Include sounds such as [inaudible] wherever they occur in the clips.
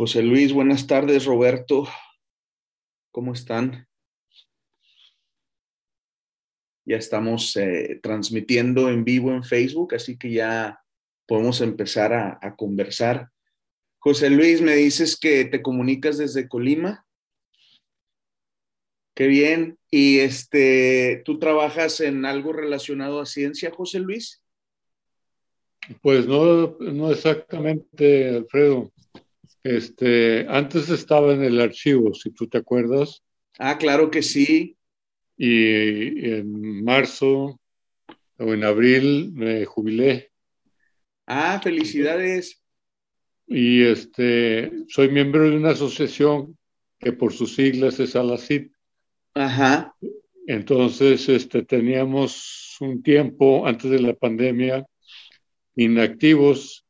José Luis, buenas tardes, Roberto. ¿Cómo están? Ya estamos eh, transmitiendo en vivo en Facebook, así que ya podemos empezar a, a conversar. José Luis, me dices que te comunicas desde Colima. Qué bien. ¿Y este, tú trabajas en algo relacionado a ciencia, José Luis? Pues no, no exactamente, Alfredo. Este, antes estaba en el archivo, si tú te acuerdas. Ah, claro que sí. Y en marzo o en abril me jubilé. Ah, felicidades. Y este, soy miembro de una asociación que por sus siglas es ALACID. Ajá. Entonces, este, teníamos un tiempo antes de la pandemia inactivos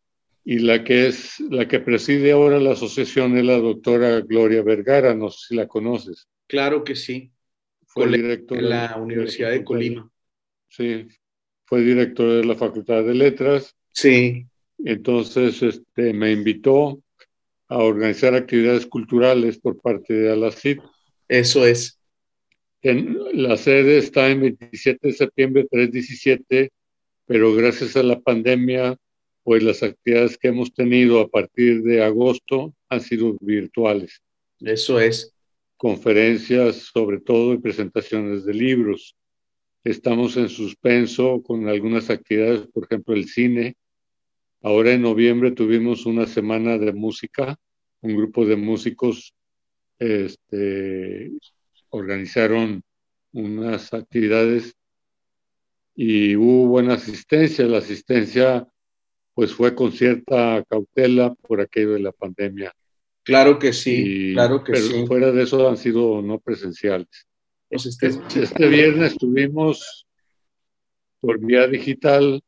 y la que es la que preside ahora la asociación es la doctora Gloria Vergara, no sé si la conoces. Claro que sí. Fue directora de la Universidad de Colima. Sí, fue directora de la Facultad de Letras. Sí. Entonces, este, me invitó a organizar actividades culturales por parte de ALACID. Eso es. En, la sede está en 27 de septiembre 317, pero gracias a la pandemia, pues las actividades que hemos tenido a partir de agosto han sido virtuales. Eso es. Conferencias sobre todo y presentaciones de libros. Estamos en suspenso con algunas actividades, por ejemplo, el cine. Ahora en noviembre tuvimos una semana de música, un grupo de músicos este, organizaron unas actividades y hubo buena asistencia. La asistencia pues fue con cierta cautela por aquello de la pandemia. Claro que sí, claro que pero sí. fuera de eso han sido no presenciales. Pues este, este viernes tuvimos por vía digital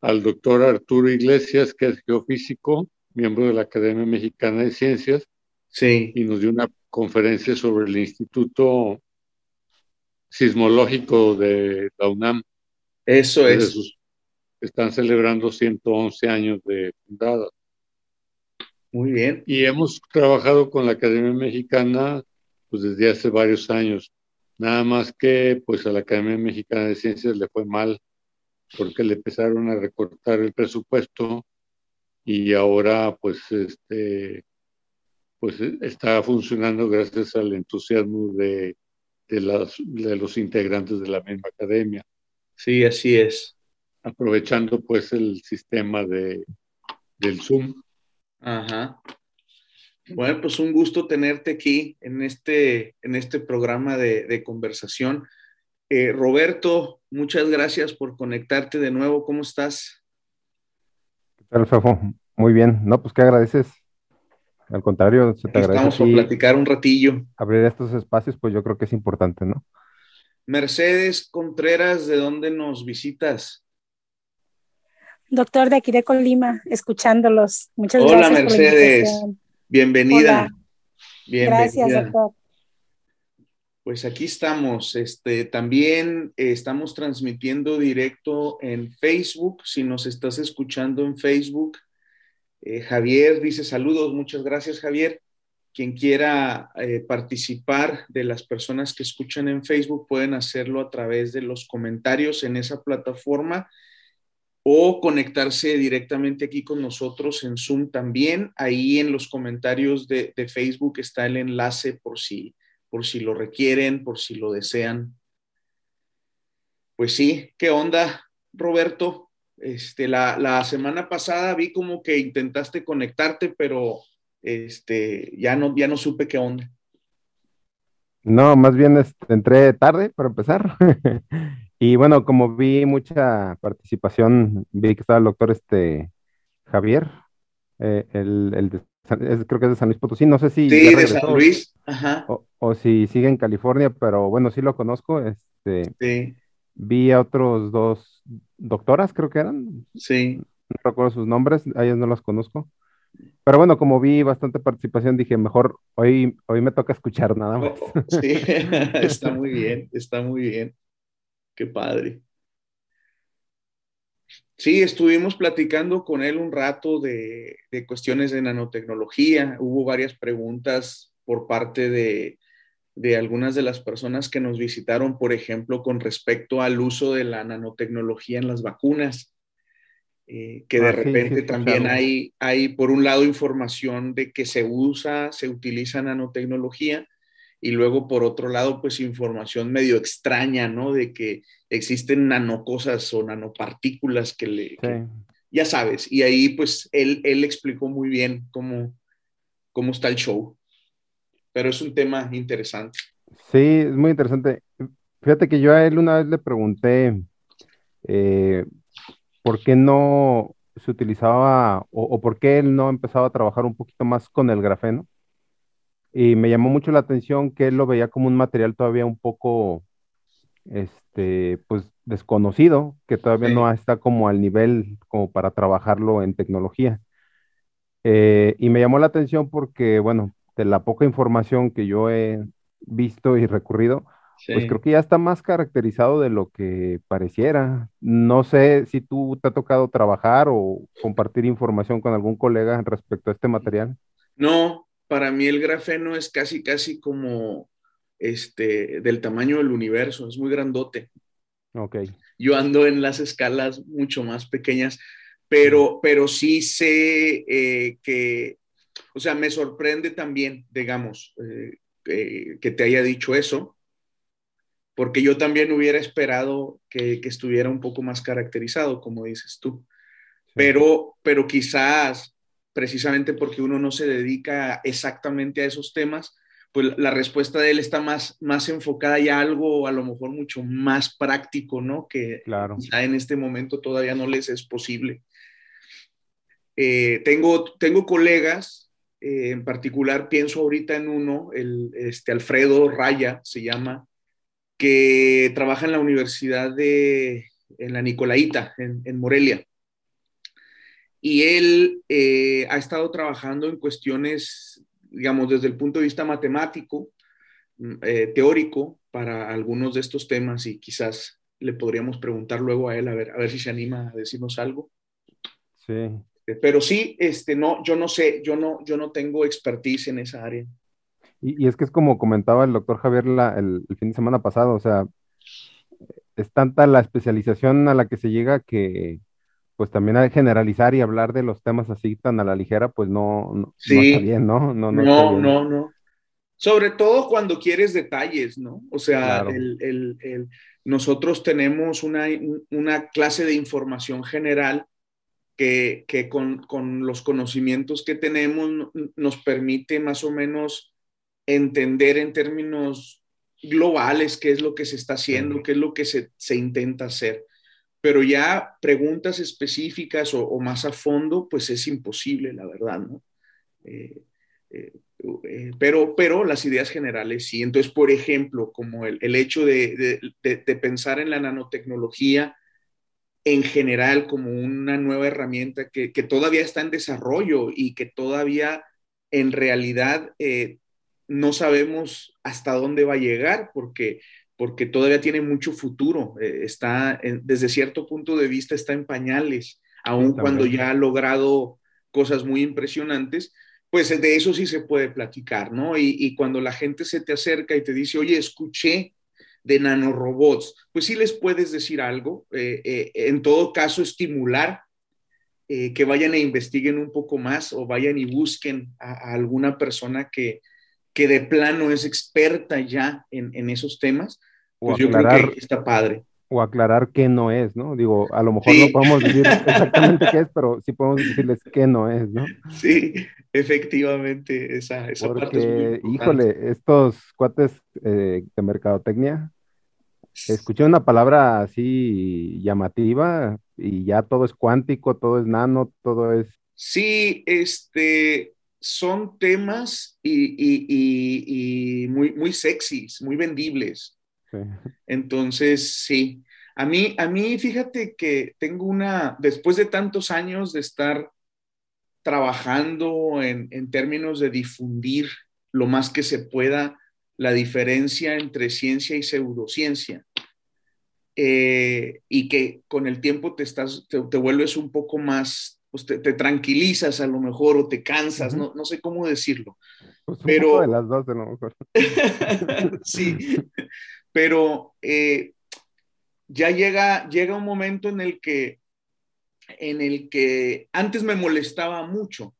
al doctor Arturo Iglesias, que es geofísico, miembro de la Academia Mexicana de Ciencias, sí. y nos dio una conferencia sobre el Instituto Sismológico de la UNAM. Eso es. Sus, están celebrando 111 años de fundada. Muy bien. Y hemos trabajado con la Academia Mexicana pues desde hace varios años. Nada más que pues a la Academia Mexicana de Ciencias le fue mal porque le empezaron a recortar el presupuesto y ahora pues este pues está funcionando gracias al entusiasmo de, de, las, de los integrantes de la misma academia. Sí, así es. Aprovechando pues el sistema de, del Zoom. Ajá. Bueno, pues un gusto tenerte aquí en este, en este programa de, de conversación. Eh, Roberto, muchas gracias por conectarte de nuevo. ¿Cómo estás? ¿Qué tal, Fefo? Muy bien. No, pues, ¿qué agradeces? Al contrario, se te Aquí agradece. Estamos por platicar un ratillo. Abrir estos espacios, pues yo creo que es importante, ¿no? Mercedes Contreras, ¿de dónde nos visitas? Doctor de aquí de Colima, escuchándolos. Muchas Hola, gracias. Mercedes. Por la Bienvenida. Hola. Bienvenida. Gracias, doctor. Pues aquí estamos. Este, también eh, estamos transmitiendo directo en Facebook. Si nos estás escuchando en Facebook, eh, Javier dice saludos. Muchas gracias, Javier. Quien quiera eh, participar de las personas que escuchan en Facebook pueden hacerlo a través de los comentarios en esa plataforma o conectarse directamente aquí con nosotros en Zoom también. Ahí en los comentarios de, de Facebook está el enlace por si, por si lo requieren, por si lo desean. Pues sí, ¿qué onda, Roberto? Este, la, la semana pasada vi como que intentaste conectarte, pero este, ya no, ya no supe qué onda. No, más bien este, entré tarde para empezar. [laughs] y bueno, como vi mucha participación, vi que estaba el doctor este, Javier, eh, el, el de es- creo que es de San Luis Potosí, no sé si Sí, de San Luis. Ajá. o, o si sigue en California, pero bueno, sí lo conozco. Este, Sí, vi a otros dos doctoras, creo que eran, sí. no recuerdo sus nombres, a ellas no las conozco. Pero bueno, como vi bastante participación, dije, mejor hoy, hoy me toca escuchar nada más. Oh, sí, [laughs] está muy [laughs] bien, está muy bien. Qué padre. Sí, estuvimos platicando con él un rato de, cuestiones de nanotecnología. Hubo varias preguntas por parte de, algunas de las personas que nos visitaron, por ejemplo, con respecto al uso de la nanotecnología en las vacunas. Eh, que de ah, repente también hay, hay, por un lado, información de que se usa, se utiliza nanotecnología, y luego por otro lado, pues información medio extraña, ¿no? De que existen nanocosas o nanopartículas que le... ya sabes, y ahí pues él, él explicó muy bien cómo, cómo está el show, pero es un tema interesante. Sí, es muy interesante. Fíjate que yo a él una vez le pregunté eh, por qué no se utilizaba o, o por qué él no empezaba a trabajar un poquito más con el grafeno y me llamó mucho la atención que él lo veía como un material todavía un poco, este, pues desconocido, que todavía no está como al nivel como para trabajarlo en tecnología. Eh, y me llamó la atención porque, bueno, de la poca información que yo he visto y recurrido, pues creo que ya está más caracterizado de lo que pareciera. No sé si tú te ha tocado trabajar o compartir información con algún colega respecto a este material. No, para mí el grafeno es casi, casi como este, del tamaño del universo, es muy grandote. Ok. Yo ando en las escalas mucho más pequeñas, pero, pero sí sé eh, que, o sea, me sorprende también, digamos, eh, que te haya dicho eso, porque yo también hubiera esperado que, que estuviera un poco más caracterizado, como dices tú. Pero, pero quizás precisamente porque uno no se dedica exactamente a esos temas, pues la respuesta de él está más, más enfocada ya a algo a lo mejor mucho más práctico, ¿no? Que claro. en este momento todavía no les es posible. Eh, tengo, tengo colegas, eh, en particular pienso ahorita en uno, el, este Alfredo Raya se llama, que trabaja en la Universidad de, en la Nicolaita, en, en Morelia y él eh, ha estado trabajando en cuestiones, digamos, desde el punto de vista matemático, mm, eh, teórico, para algunos de estos temas y quizás le podríamos preguntar luego a él a ver, a ver si se anima a decirnos algo. Sí. Eh, pero sí, este, no, yo no sé, yo no, yo no tengo expertise en esa área. Y, es que es como comentaba el doctor Javier el, el fin de semana pasado, o sea, es tanta la especialización a la que se llega que, pues también hay generalizar y hablar de los temas así tan a la ligera, pues no, no, está bien, ¿no? No, no, no, no, Sobre todo cuando quieres detalles, ¿no? O sea, nosotros tenemos una, clase de información general que, con, con, los conocimientos que tenemos nos permite más o menos entender en términos globales qué es lo que se está haciendo, qué es lo que se, se intenta hacer pero ya preguntas específicas o, más a fondo, pues es imposible, la verdad, ¿no? Eh, eh, eh, pero, pero las ideas generales sí. Entonces, por ejemplo, como el, hecho de, pensar en la nanotecnología en general como una nueva herramienta que, todavía está en desarrollo y que todavía en realidad no sabemos hasta dónde va a llegar, porque porque todavía tiene mucho futuro, eh, está desde cierto punto de vista está en pañales, aun cuando ya ha logrado cosas muy impresionantes, pues de eso sí se puede platicar, ¿no? Y, cuando la gente se te acerca y te dice, oye, escuché de nanorobots, pues sí les puedes decir algo, eh, eh, en todo caso estimular que vayan e investiguen un poco más o vayan y busquen a, alguna persona que, que de plano es experta ya en, en esos temas pues yo creo que está padre. O aclarar qué no es, ¿no? Digo, a lo mejor no podemos decir [laughs] exactamente qué es, pero sí podemos decirles qué no es, ¿no? Sí, efectivamente, esa, esa parte es muy híjole, estos cuates eh, de mercadotecnia, escuché una palabra así llamativa y ya todo es cuántico, todo es nano, todo es... Sí, este, son temas y, y, y muy, muy sexys, muy vendibles. Entonces, sí. A mí, a mí, fíjate que tengo una, después de tantos años de estar trabajando en, términos de difundir lo más que se pueda la diferencia entre ciencia y pseudociencia, eh, y que con el tiempo te, estás, te, vuelves un poco más, pues te, tranquilizas a lo mejor o te cansas, no, no, sé cómo decirlo. Pues pero... de las dos a lo mejor. [laughs] sí, [laughs] pero eh, ya llega, llega un momento en el que en el que antes me molestaba mucho,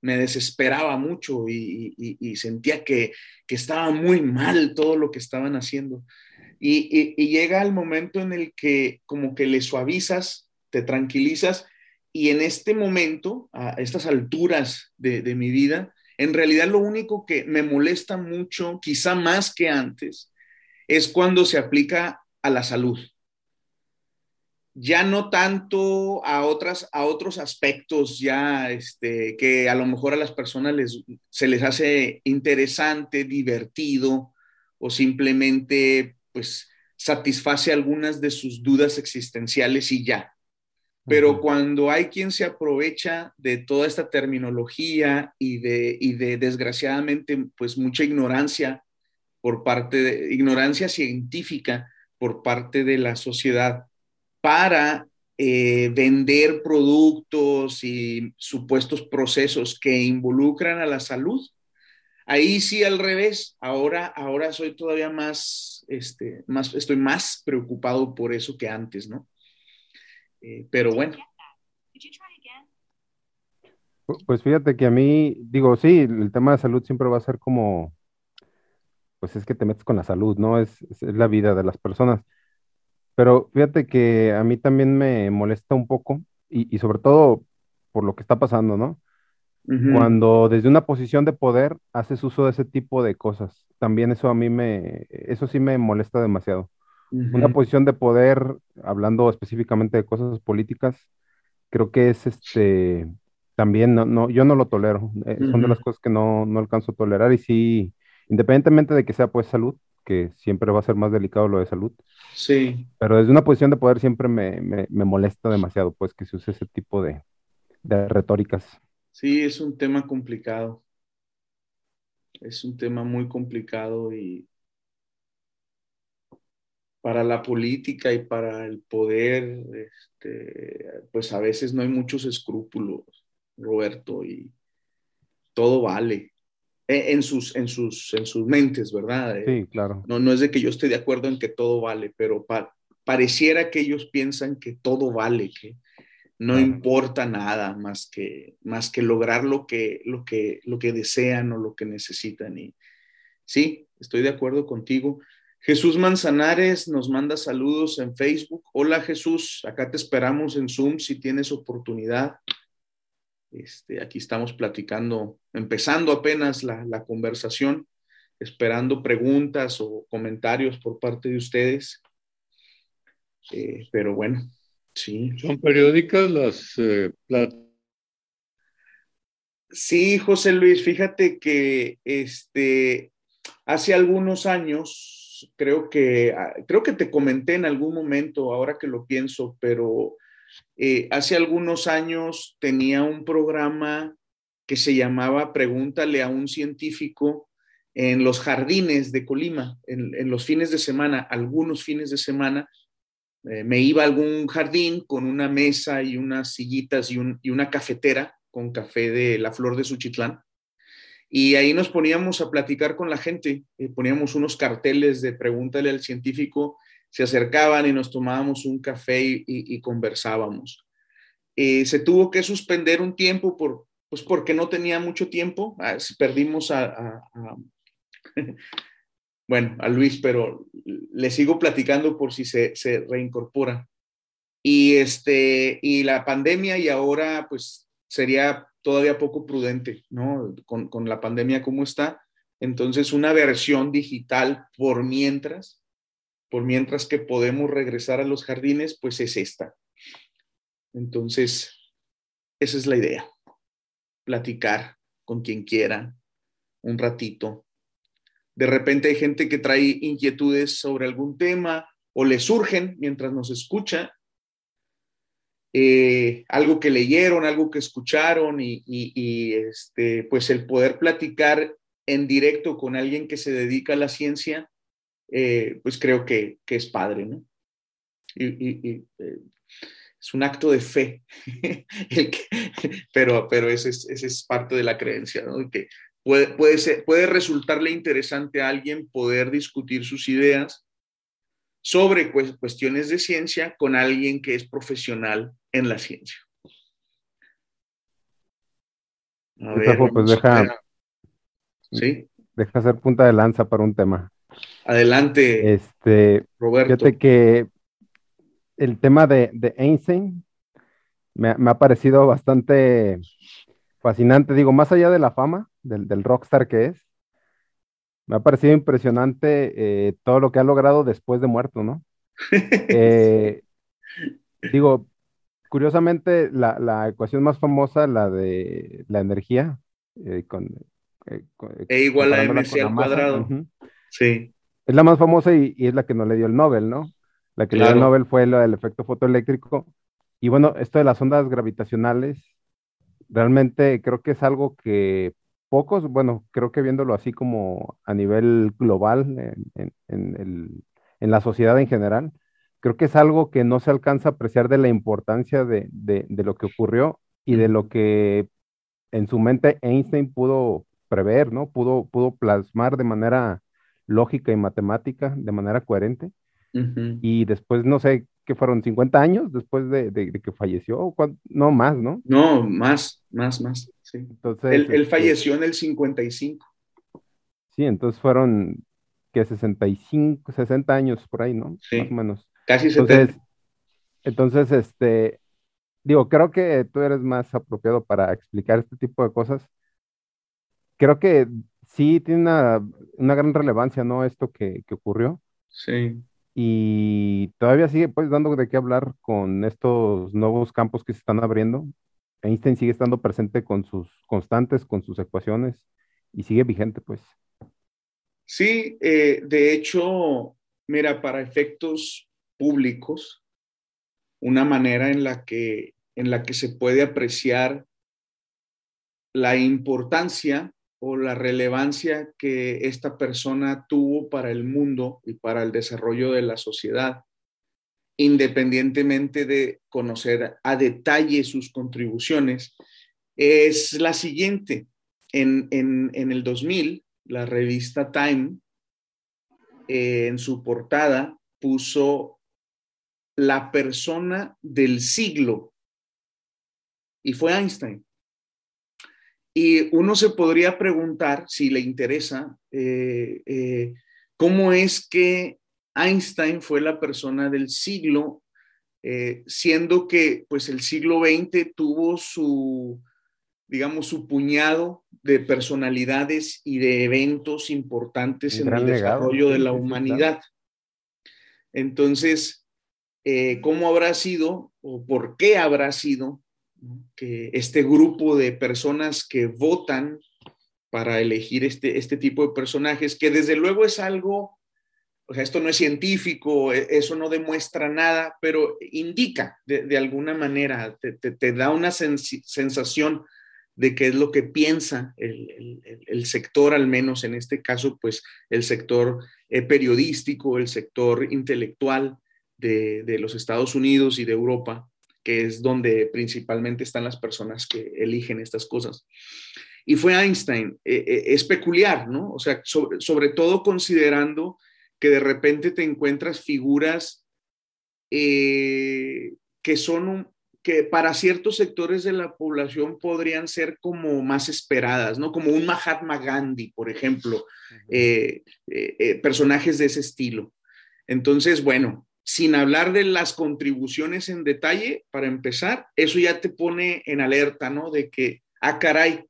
me desesperaba mucho y, sentía que, estaba muy mal todo lo que estaban haciendo. Y, llega el momento en el que como que le suavizas, te tranquilizas y en este momento, a estas alturas de, de mi vida, en realidad lo único que me molesta mucho, quizá más que antes, es cuando se aplica a la salud ya no tanto a, otras, a otros aspectos ya este, que a lo mejor a las personas les, se les hace interesante, divertido o simplemente pues satisface algunas de sus dudas existenciales y ya. Pero cuando hay quien se aprovecha de toda esta terminología y de, y de desgraciadamente pues mucha ignorancia por parte de ignorancia científica por parte de la sociedad, para eh, vender productos y supuestos procesos que involucran a la salud. Ahí sí al revés, ahora, ahora soy todavía más, este, más, estoy más preocupado por eso que antes, ¿no? Eh, pero bueno. Pues fíjate que a mí, digo, sí, el tema de salud siempre va a ser como, pues es que te metes con la salud, ¿no? Es, es la vida de las personas. Pero fíjate que a mí también me molesta un poco y, sobre todo por lo que está pasando, ¿no? Cuando desde una posición de poder haces uso de ese tipo de cosas. También eso a mí me, eso sí me molesta demasiado. Una posición de poder, hablando específicamente de cosas políticas, creo que es este, también, no, no yo no lo tolero. Eh, son de las cosas que no, no alcanzo a tolerar y sí, independientemente de que sea pues salud, que siempre va a ser más delicado lo de salud. Sí. Pero desde una posición de poder siempre me, molesta demasiado, pues, que se use ese tipo de, retóricas. Sí, es un tema complicado. Es un tema muy complicado y para la política y para el poder, este, pues a veces no hay muchos escrúpulos, Roberto, y todo vale. Eh, en sus, en sus, en sus mentes, ¿verdad? Eh, sí, claro. No, no es de que yo esté de acuerdo en que todo vale, pero pareciera que ellos piensan que todo vale, que no importa nada más que, más que lograr lo que, lo, que, lo que desean o lo que necesitan. Y sí, estoy de acuerdo contigo. Jesús Manzanares nos manda saludos en Facebook. Hola Jesús, acá te esperamos en Zoom si tienes oportunidad. Este, aquí estamos platicando, empezando apenas la, conversación, esperando preguntas o comentarios por parte de ustedes. Eh, pero bueno, sí. ¿Son periódicas las eh, Sí, José Luis, fíjate que este, hace algunos años, creo que, ah, creo que te comenté en algún momento, ahora que lo pienso, pero eh, hace algunos años tenía un programa que se llamaba Pregúntale a un científico en los jardines de Colima, en, los fines de semana, algunos fines de semana, eh, me iba a algún jardín con una mesa y unas sillitas y, una cafetera con café de la flor de Suchitlán. Y ahí nos poníamos a platicar con la gente, eh, poníamos unos carteles de pregúntale al científico se acercaban y nos tomábamos un café y, conversábamos. Eh, se tuvo que suspender un tiempo por, pues porque no tenía mucho tiempo. Ah, perdimos a, [laughs] bueno, a Luis, pero le sigo platicando por si se, se reincorpora. Y, este, y la pandemia y ahora pues sería todavía poco prudente, ¿no? Con, con la pandemia como está. Entonces, una versión digital por mientras por mientras que podemos regresar a los jardines, pues es esta. Entonces, esa es la idea. Platicar con quien quiera un ratito. De repente hay gente que trae inquietudes sobre algún tema o le surgen mientras nos escucha. Eh, algo que leyeron, algo que escucharon y, este, pues el poder platicar en directo con alguien que se dedica a la ciencia, eh, pues creo que, es padre, ¿no? Y, eh, es un acto de fe, [laughs] pero, pero ese, es, es parte de la creencia, ¿no? Que puede, puede, ser, puede resultarle interesante a alguien poder discutir sus ideas sobre cuestiones de ciencia con alguien que es profesional en la ciencia. pues deja, ¿Sí? deja hacer punta de lanza para un tema. Adelante, este, Roberto. Fíjate que el tema de, Einstein me, ha parecido bastante fascinante. Digo, más allá de la fama, del, rockstar que es, me ha parecido impresionante eh, todo lo que ha logrado después de muerto, ¿no? [laughs] Eh, digo, curiosamente, la, ecuación más famosa, la de la energía, eh, con, e igual a mc al cuadrado. Sí. Es la más famosa y, es la que no le dio el Nobel, ¿no? La que le dio el Nobel fue la del efecto fotoeléctrico. Y bueno, esto de las ondas gravitacionales, realmente creo que es algo que pocos, bueno, creo que viéndolo así como a nivel global en, la sociedad en general, creo que es algo que no se alcanza a apreciar de la importancia de, de lo que ocurrió y de lo que en su mente Einstein pudo prever, ¿no? Pudo, pudo plasmar de manera lógica y matemática, de manera coherente. Y después, no sé, ¿qué fueron 50 años después de, que falleció? No, más, ¿no? No, más, más, más. Sí. Entonces, él, él, este falleció en el 55. Sí, entonces fueron que 65, 60 años por ahí, ¿no? Sí. Más o menos. Casi 70. Entonces, este, digo, creo que tú eres más apropiado para explicar este tipo de cosas creo que sí tiene una, gran relevancia, ¿no? Esto que, ocurrió. Sí. Y todavía sigue pues dando de qué hablar con estos nuevos campos que se están abriendo. Einstein sigue estando presente con sus constantes, con sus ecuaciones y sigue vigente pues. Sí, eh, de hecho, mira, para efectos públicos, una manera en la que, en la que se puede apreciar la importancia o la relevancia que esta persona tuvo para el mundo y para el desarrollo de la sociedad, independientemente de conocer a detalle sus contribuciones, es la siguiente. En, el 2000, la revista Time, eh, en su portada, puso la persona del siglo y fue Einstein. Y uno se podría preguntar, si le interesa, eh, eh, cómo es que Einstein fue la persona del siglo, eh, siendo que pues el siglo XX tuvo su, digamos, su puñado de personalidades y de eventos importantes en el desarrollo de la humanidad. Entonces, ¿cómo habrá sido o por qué habrá sido que este grupo de personas que votan para elegir este, este tipo de personajes, que desde luego es algo, o sea, esto no es científico, e, eso no demuestra nada, pero indica de, alguna manera, te, da una sensación de qué es lo que piensa el, sector, al menos en este caso, pues el sector eh, periodístico, el sector intelectual de, de los Estados Unidos y de Europa que es donde principalmente están las personas que eligen estas cosas. Y fue Einstein. Eh, eh, es peculiar, ¿no? O sea, sobre, todo considerando que de repente te encuentras figuras eh, que son que para ciertos sectores de la población podrían ser como más esperadas, ¿no? Como un Mahatma Gandhi, por ejemplo, personajes de ese estilo. Entonces, bueno, sin hablar de las contribuciones en detalle, para empezar, eso ya te pone en alerta, ¿no? De que, ah, caray,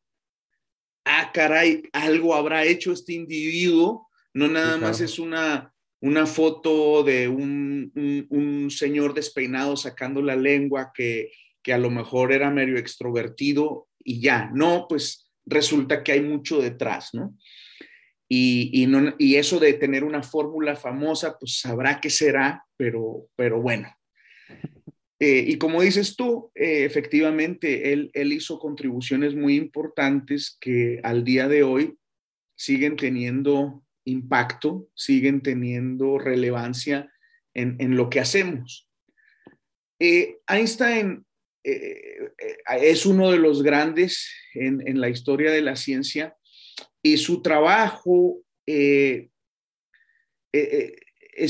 ah, caray, algo habrá hecho este individuo, no nada más es una, una foto de un, un, señor despeinado sacando la lengua que, que a lo mejor era medio extrovertido y ya, no, pues resulta que hay mucho detrás, ¿no? Y, eso de tener una fórmula famosa, pues sabrá qué será, pero, pero bueno. Eh, y como dices tú, eh, efectivamente, él, él hizo contribuciones muy importantes que al día de hoy siguen teniendo impacto, siguen teniendo relevancia en, en lo que hacemos. Eh, Einstein es uno de los grandes en, la historia de la ciencia y su trabajo es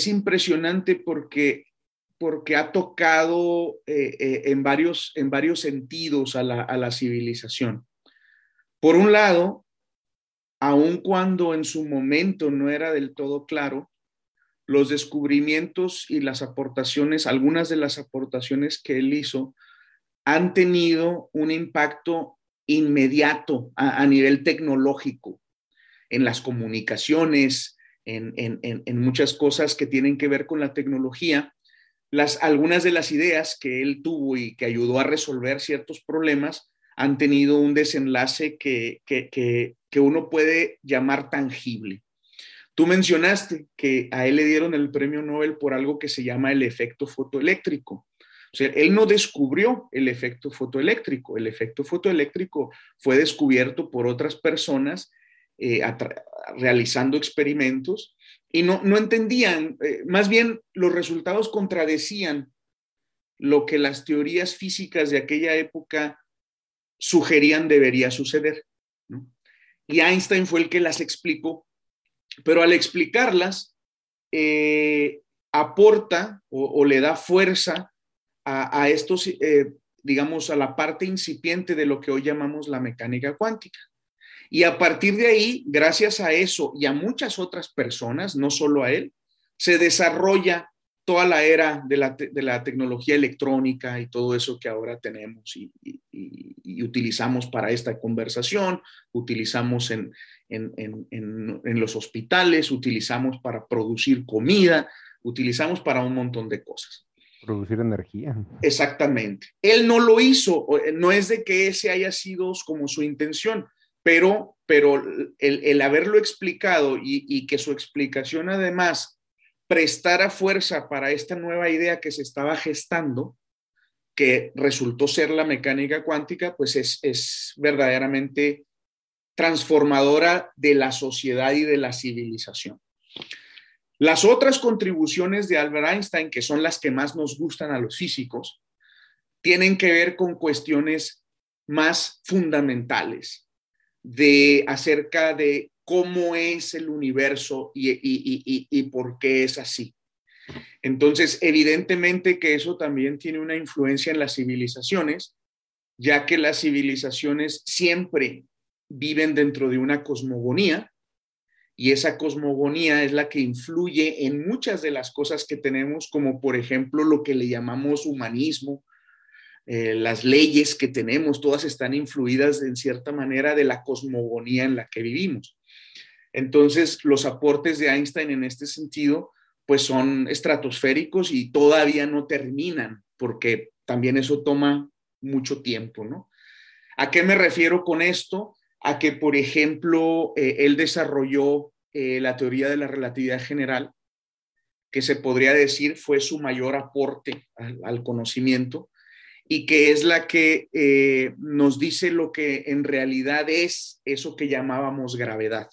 impresionante porque, porque ha tocado en, varios, en varios sentidos a la, a la civilización. Por un lado, aun cuando en su momento no era del todo claro, los descubrimientos y las aportaciones, algunas de las aportaciones que él hizo, han tenido un impacto inmediato a, nivel tecnológico en las comunicaciones, en, muchas cosas que tienen que ver con la tecnología. Las, algunas de las ideas que él tuvo y que ayudó a resolver ciertos problemas han tenido un desenlace que, que uno puede llamar tangible. Tú mencionaste que a él le dieron el premio Nobel por algo que se llama el efecto fotoeléctrico. O sea, él no descubrió el efecto fotoeléctrico. El efecto fotoeléctrico fue descubierto por otras personas eh, realizando experimentos y no, no entendían, eh, más bien los resultados contradecían lo que las teorías físicas de aquella época sugerían debería suceder. Y Einstein fue el que las explicó pero al explicarlas, eh, aporta o, le da fuerza a, estos, eh, digamos, a la parte incipiente de lo que hoy llamamos la mecánica cuántica. Y a partir de ahí, gracias a eso y a muchas otras personas, no solo a él, se desarrolla toda la era de la, tecnología electrónica y todo eso que ahora tenemos y, utilizamos para esta conversación, utilizamos en, los hospitales, utilizamos para producir comida, utilizamos para un montón de cosas. Producir energía. Exactamente. Él no lo hizo, no es de que ese haya sido como su intención, pero, pero el, haberlo explicado y que su explicación además prestara fuerza para esta nueva idea que se estaba gestando, que resultó ser la mecánica cuántica, pues es, verdaderamente transformadora de la sociedad y de la civilización. Las otras contribuciones de Albert Einstein, que son las que más nos gustan a los físicos, tienen que ver con cuestiones más fundamentales de acerca de cómo es el universo y, por qué es así. Entonces, evidentemente que eso también tiene una influencia en las civilizaciones, ya que las civilizaciones siempre viven dentro de una cosmogonía y esa cosmogonía es la que influye en muchas de las cosas que tenemos, como por ejemplo lo que le llamamos humanismo, eh, las leyes que tenemos, todas están influidas en cierta manera de la cosmogonía en la que vivimos. Entonces, los aportes de Einstein en este sentido, pues son estratosféricos y todavía no terminan, porque también eso toma mucho tiempo, ¿no? ¿A qué me refiero con esto? A que, por ejemplo, eh, él desarrolló eh, la teoría de la relatividad general, que se podría decir fue su mayor aporte al, conocimiento y que es la que eh, nos dice lo que en realidad es eso que llamábamos gravedad.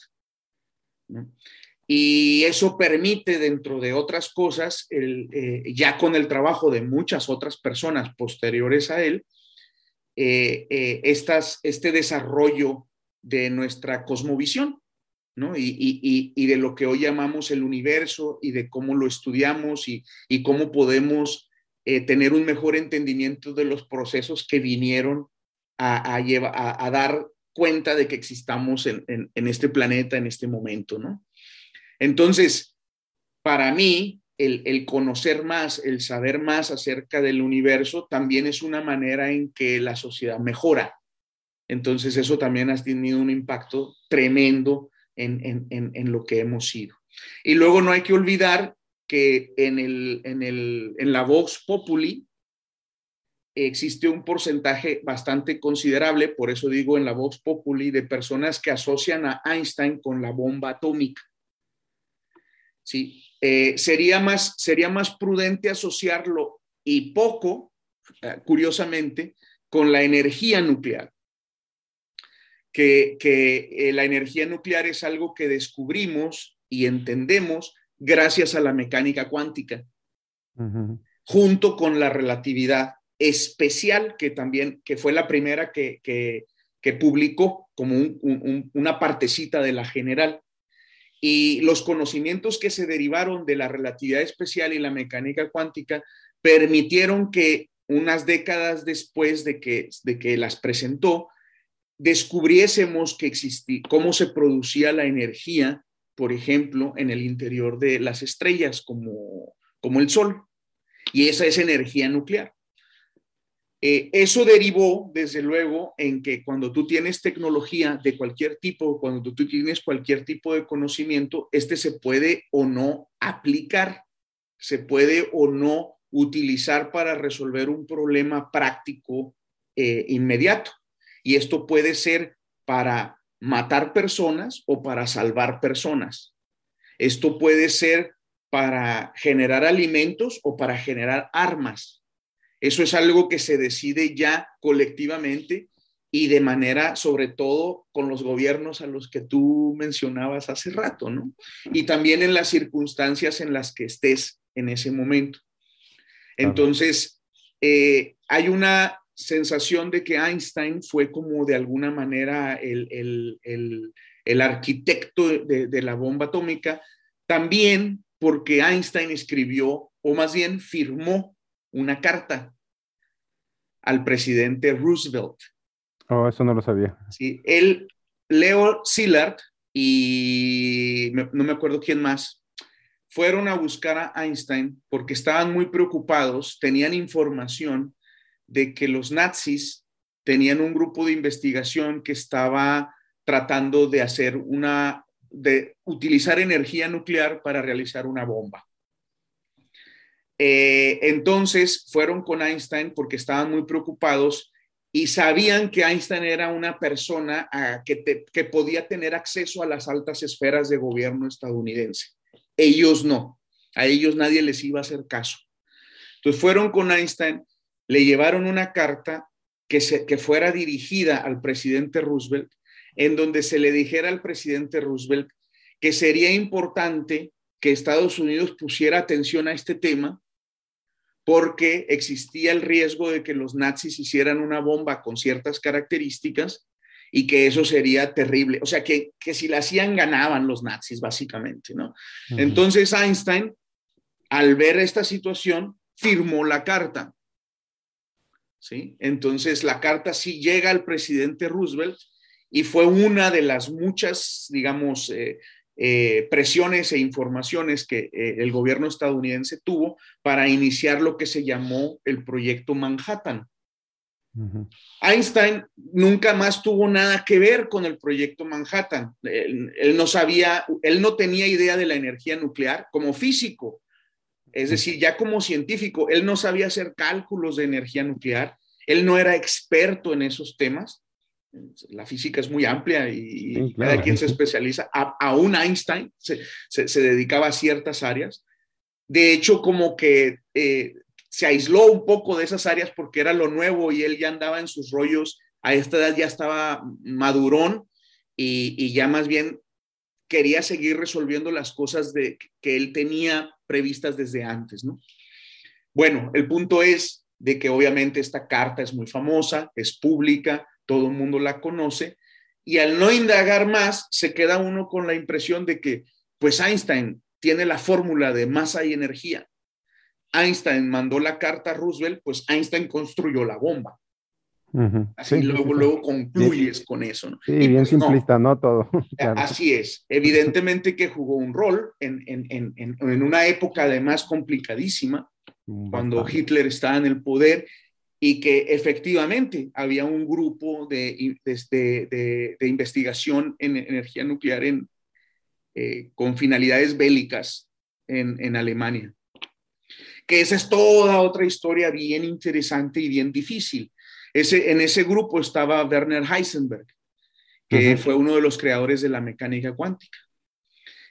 Y eso permite, dentro de otras cosas, eh, ya con el trabajo de muchas otras personas posteriores a él, eh, eh, este desarrollo de nuestra cosmovisión, Y, de lo que hoy llamamos el universo y de cómo lo estudiamos y, cómo podemos tener un mejor entendimiento de los procesos que vinieron a, a, a dar cuenta de que existamos en, este planeta en este momento, ¿no? Entonces, para mí, el, conocer más, el saber más acerca del universo, también es una manera en que la sociedad mejora. Entonces, eso también ha tenido un impacto tremendo en, en lo que hemos sido. Y luego no hay que olvidar que en, el, en la Vox Populi, existe un porcentaje bastante considerable, por eso digo en la Vox Populi, de personas que asocian a Einstein con la bomba atómica. ¿Sí? Eh, sería, más, sería más prudente asociarlo y poco, eh, curiosamente, con la energía nuclear. Que, eh, la energía nuclear es algo que descubrimos y entendemos gracias a la mecánica cuántica. Junto con la relatividad especial, que también, que fue la primera que, que, publicó como una partecita de la general. Y los conocimientos que se derivaron de la relatividad especial y la mecánica cuántica permitieron que unas décadas después de que, de que las presentó, descubriésemos que existía, cómo se producía la energía, por ejemplo, en el interior de las estrellas, como, como el Sol. Y esa es energía nuclear. Eh, eso derivó, desde luego, en que cuando tú tienes tecnología de cualquier tipo, cuando tú tienes cualquier tipo de conocimiento, este se puede o no aplicar, se puede o no utilizar para resolver un problema práctico eh, inmediato. Y esto puede ser para matar personas o para salvar personas. Esto puede ser para generar alimentos o para generar armas. Eso es algo que se decide ya colectivamente y de manera, sobre todo, con los gobiernos a los que tú mencionabas hace rato, ¿no? Y también en las circunstancias en las que estés en ese momento. Entonces, eh, hay una sensación de que Einstein fue como de alguna manera el, arquitecto de, de, la bomba atómica, también porque Einstein escribió, o más bien firmó, una carta al presidente Roosevelt. Oh, eso no lo sabía. Sí, él, Leo Szilard y no me acuerdo quién más, fueron a buscar a Einstein porque estaban muy preocupados, tenían información de que los nazis tenían un grupo de investigación que estaba tratando de hacer una, de utilizar energía nuclear para realizar una bomba. Eh, entonces fueron con Einstein porque estaban muy preocupados y sabían que Einstein era una persona que, que podía tener acceso a las altas esferas de gobierno estadounidense. Ellos no, a ellos nadie les iba a hacer caso. Entonces fueron con Einstein le llevaron una carta que, se, que fuera dirigida al presidente Roosevelt, en donde se le dijera al presidente Roosevelt que sería importante que Estados Unidos pusiera atención a este tema porque existía el riesgo de que los nazis hicieran una bomba con ciertas características y que eso sería terrible. O sea, que, que si la hacían ganaban los nazis, básicamente, ¿no? Entonces Einstein, al ver esta situación, firmó la carta. ¿Sí? Entonces la carta sí llega al presidente Roosevelt y fue una de las muchas, digamos, eh, eh, presiones e informaciones que eh, el gobierno estadounidense tuvo para iniciar lo que se llamó el proyecto Manhattan. Einstein nunca más tuvo nada que ver con el proyecto Manhattan. él, no sabía, él no tenía idea de la energía nuclear como físico. Es decir, ya como científico, él no sabía hacer cálculos de energía nuclear, él no era experto en esos temas. La física es muy amplia y cada quien se especializa. aún Einstein se, dedicaba a ciertas áreas. De hecho, como que eh, se aisló un poco de esas áreas porque era lo nuevo y él ya andaba en sus rollos. A esta edad ya estaba madurón y, y ya más bien quería seguir resolviendo las cosas de, que él tenía previstas desde antes, ¿no? Bueno, el punto es de que obviamente esta carta es muy famosa, es pública, todo el mundo la conoce, y al no indagar más, se queda uno con la impresión de que, pues Einstein tiene la fórmula de masa y energía. Einstein mandó la carta a Roosevelt, pues Einstein construyó la bomba. Así luego, luego concluyes con eso. ¿no? Sí, bien pues, simplista, no, todo. [laughs] Así es. [laughs] Evidentemente que jugó un rol en, en, en, en una época además complicadísima, cuando Hitler estaba en el poder y que efectivamente había un grupo de, de, de, investigación en energía nuclear en, eh, con finalidades bélicas en, en Alemania. Que esa es toda otra historia bien interesante y bien difícil ese, en ese grupo estaba Werner Heisenberg, que fue uno de los creadores de la mecánica cuántica.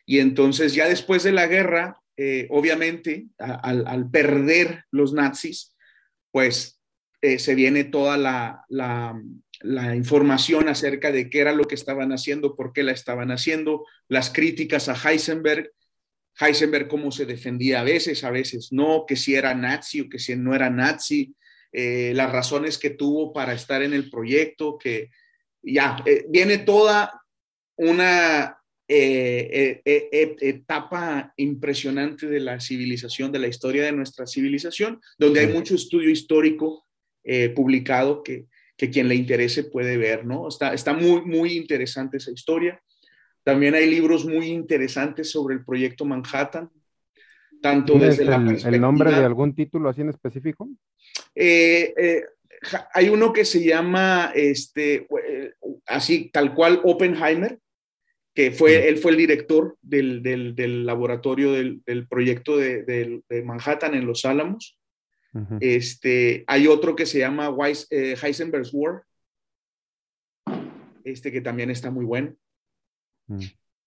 Y entonces ya después de la guerra, eh, obviamente, al, perder los nazis, pues eh, se viene toda la, la, información acerca de qué era lo que estaban haciendo, por qué la estaban haciendo, las críticas a Heisenberg. Heisenberg cómo se defendía a veces, a veces no, que si era nazi o que si no era nazi, eh, las razones que tuvo para estar en el proyecto, que ya eh, viene toda una eh, etapa impresionante de la civilización, de la historia de nuestra civilización, donde hay mucho estudio histórico publicado que, que, quien le interese puede ver, ¿no? Está, está muy, muy interesante esa historia. También hay libros muy interesantes sobre el proyecto Manhattan, tanto desde el, la el nombre de algún título así en específico? Eh, eh, hay uno que se llama, este, eh, así tal cual, Oppenheimer, que fue, él fue el director del, del, del laboratorio del, del proyecto de, de, Manhattan en Los Álamos. este, hay otro que se llama Weiss, Heisenberg's War, este que también está muy bueno. Mm.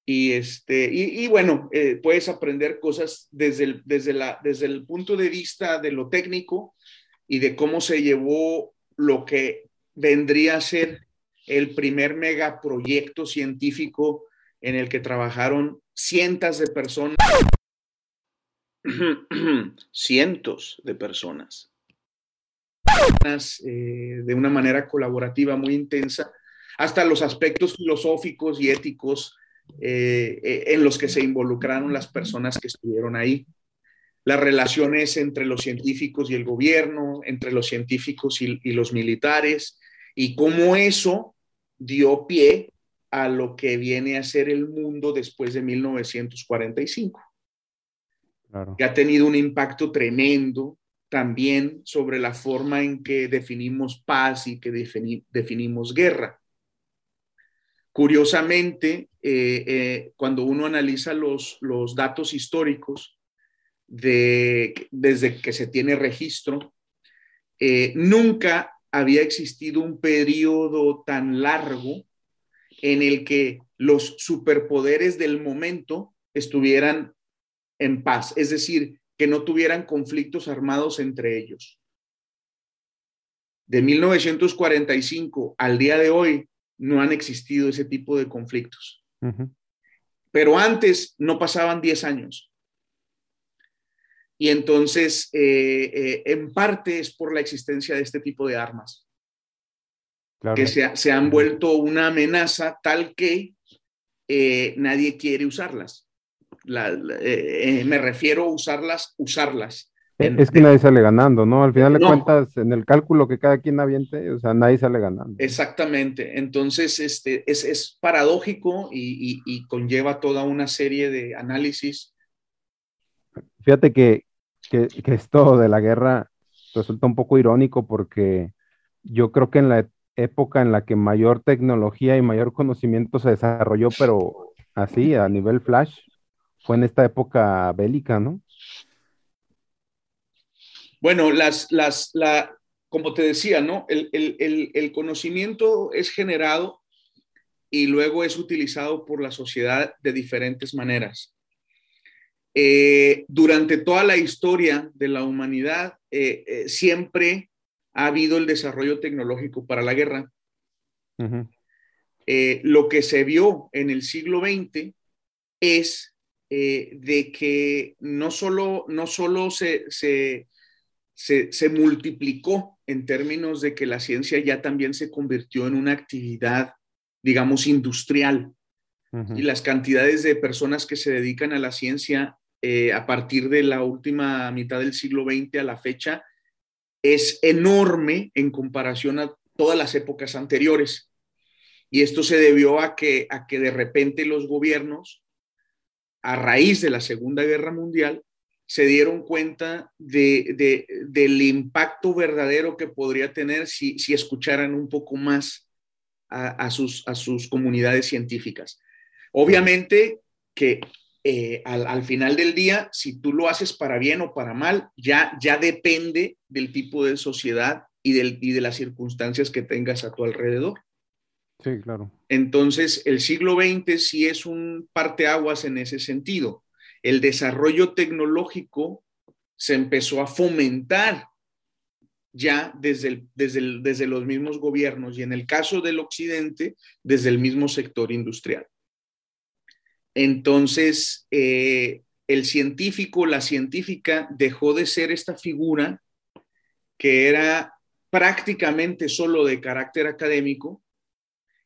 Y, este, y, y bueno, eh, puedes aprender cosas desde el, desde, la, desde el punto de vista de lo técnico y de cómo se llevó lo que vendría a ser el primer megaproyecto científico en el que trabajaron cientos de personas, [clears throat] cientos de personas, eh, de una manera colaborativa muy intensa, hasta los aspectos filosóficos y éticos eh, eh, en los que se involucraron las personas que estuvieron ahí. Las relaciones entre los científicos y el gobierno, entre los científicos y, los militares, y cómo eso dio pie a lo que viene a ser el mundo después de 1945. Que ha tenido un impacto tremendo también sobre la forma en que definimos paz y que definimos guerra. Curiosamente, eh, eh, cuando uno analiza los, los datos históricos de, desde que se tiene registro, eh, nunca había existido un periodo tan largo en el que los superpoderes del momento estuvieran en paz, es decir, que no tuvieran conflictos armados entre ellos. De 1945 al día de hoy, no han existido ese tipo de conflictos. Pero antes no pasaban 10 años. Y entonces, eh, eh, en parte es por la existencia de este tipo de armas, que se, han vuelto una amenaza tal que eh, nadie quiere usarlas. me refiero a usarlas, usarlas. Es que nadie sale ganando, ¿no? Al final de cuentas, en el cálculo que cada quien aviente, o sea, nadie sale ganando. Exactamente. Entonces, este, es, es paradójico y, y, conlleva toda una serie de análisis. Fíjate que, que, esto de la guerra resulta un poco irónico porque yo creo que en la época en la que mayor tecnología y mayor conocimiento se desarrolló, pero así, a nivel flash, fue en esta época bélica, ¿no? Bueno, las, las, la, como te decía, ¿no? El, el, el, conocimiento es generado y luego es utilizado por la sociedad de diferentes maneras. Eh, durante toda la historia de la humanidad, eh, eh, siempre ha habido el desarrollo tecnológico para la guerra. lo que se vio en el siglo XX es de que no solo, no solo se, se, se, multiplicó en términos de que la ciencia ya también se convirtió en una actividad, digamos, industrial. Y las cantidades de personas que se dedican a la ciencia eh, a partir de la última mitad del siglo XX a la fecha es enorme en comparación a todas las épocas anteriores. Y esto se debió a que, a que de repente los gobiernos, a raíz de la Segunda Guerra Mundial, se dieron cuenta de, del impacto verdadero que podría tener si, si escucharan un poco más a, sus, a sus comunidades científicas. Obviamente que eh, al, final del día, si tú lo haces para bien o para mal, ya, ya depende del tipo de sociedad y, del, y de las circunstancias que tengas a tu alrededor. Sí, claro. Entonces, el siglo XX sí es un parteaguas en ese sentido el desarrollo tecnológico se empezó a fomentar ya desde, desde, desde, los mismos gobiernos y en el caso del occidente, desde el mismo sector industrial. Entonces, eh, el científico, la científica dejó de ser esta figura que era prácticamente solo de carácter académico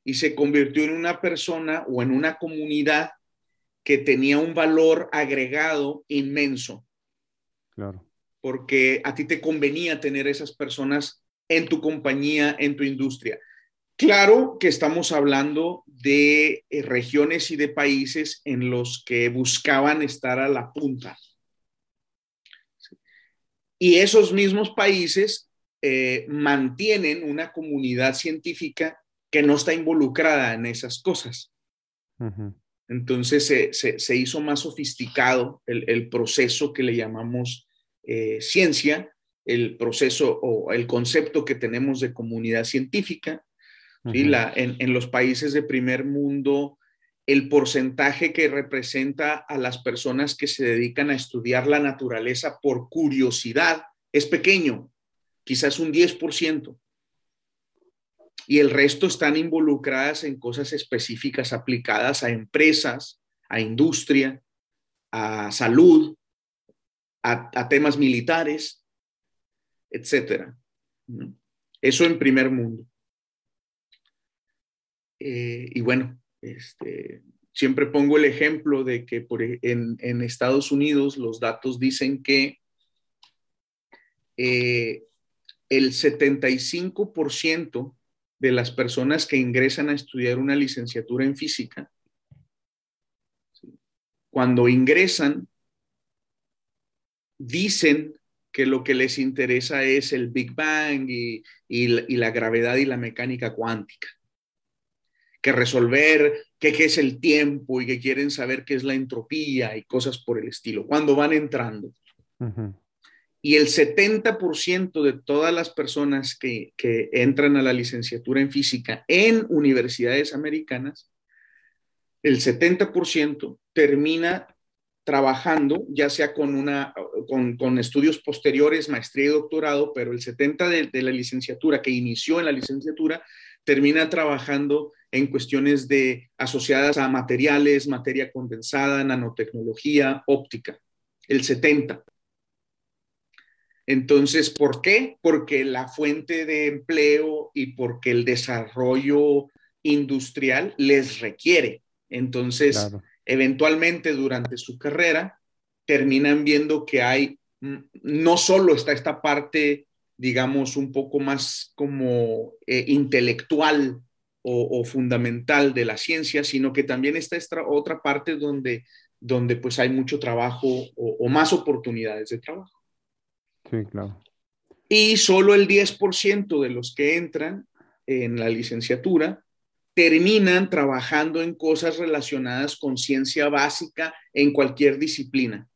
y se convirtió en una persona o en una comunidad que tenía un valor agregado inmenso. Claro. Porque a ti te convenía tener esas personas en tu compañía, en tu industria. Claro que estamos hablando de eh, regiones y de países en los que buscaban estar a la punta. Y esos mismos países eh, mantienen una comunidad científica que no está involucrada en esas cosas. Entonces se, hizo más sofisticado el, proceso que le llamamos eh, ciencia, el proceso o el concepto que tenemos de comunidad científica. La, en, los países de primer mundo, el porcentaje que representa a las personas que se dedican a estudiar la naturaleza por curiosidad es pequeño, quizás un 10%. Y el resto están involucradas en cosas específicas aplicadas a empresas, a industria, a salud, a, temas militares, etcétera. Eso en primer mundo. Eh, y bueno, este, siempre pongo el ejemplo de que e, en, Estados Unidos los datos dicen que eh, el 75% de las personas que ingresan a estudiar una licenciatura en física, cuando ingresan, dicen que lo que les interesa es el Big Bang y, la gravedad y la mecánica cuántica. Que resolver qué, es el tiempo y que quieren saber qué es la entropía y cosas por el estilo, cuando van entrando. Y el 70% de todas las personas que, que entran a la licenciatura en física en universidades americanas, el 70% termina trabajando, ya sea con, una, con, estudios posteriores, maestría y doctorado, pero el 70 de, la licenciatura que inició en la licenciatura termina trabajando en cuestiones de, asociadas a materiales, materia condensada, nanotecnología, óptica, el 70. Entonces, ¿por qué? Porque la fuente de empleo y porque el desarrollo industrial les requiere. Entonces, eventualmente durante su carrera terminan viendo que hay, mm, no solo está esta parte, digamos, un poco más como eh, intelectual o, fundamental de la ciencia, sino que también está esta otra parte donde, donde pues hay mucho trabajo o, o más oportunidades de trabajo. Sí, claro. Y solo el 10% de los que entran en la licenciatura terminan trabajando en cosas relacionadas con ciencia básica en cualquier disciplina.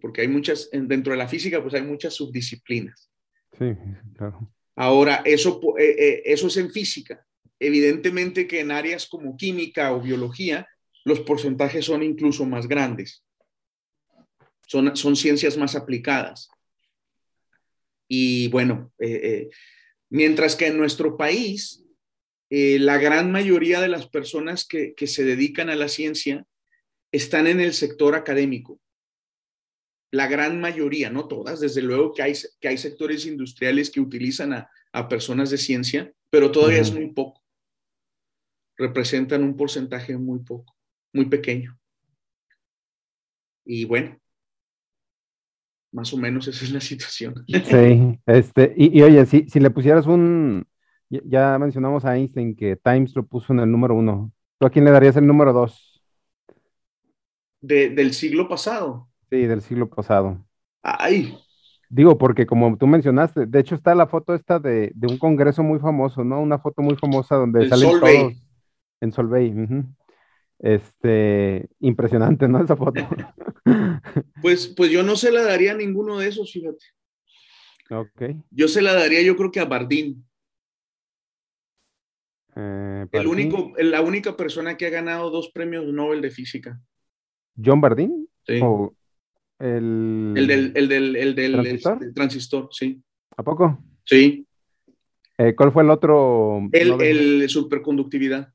porque hay muchas, dentro de la física, pues hay muchas subdisciplinas. Sí, claro. Ahora, eso, eh, eh, eso es en física. Evidentemente que en áreas como química o biología, los porcentajes son incluso más grandes. Son, son ciencias más aplicadas. Y bueno, eh, mientras que en nuestro país eh, la gran mayoría de las personas que, se dedican a la ciencia están en el sector académico. La gran mayoría, no todas, desde luego que hay, que hay sectores industriales que utilizan a, personas de ciencia, pero todavía es muy poco. Representan un porcentaje muy poco, muy pequeño. Y bueno, más o menos esa es la situación. Sí, este, y, oye, si, si le pusieras un, ya mencionamos a Einstein que Times lo puso en el número uno. ¿Tú a quién le darías el número dos? del siglo pasado. Sí, del siglo pasado. Ay. Digo, porque como tú mencionaste, de hecho está la foto esta de, un congreso muy famoso, ¿no? Una foto muy famosa donde salen todos en Solvay. Este, impresionante, ¿no? Esa foto. [laughs] pues, pues yo no se la daría a ninguno de esos, fíjate. Ok. Yo se la daría, yo creo que a Bardín. Eh, el único, la única persona que ha ganado dos premios Nobel de física. ¿John Bardeen? Sí. el... El del, el del, el del ¿Transistor? Este, transistor, sí. ¿A poco? Sí. Eh, ¿Cuál fue el otro? El, el superconductividad.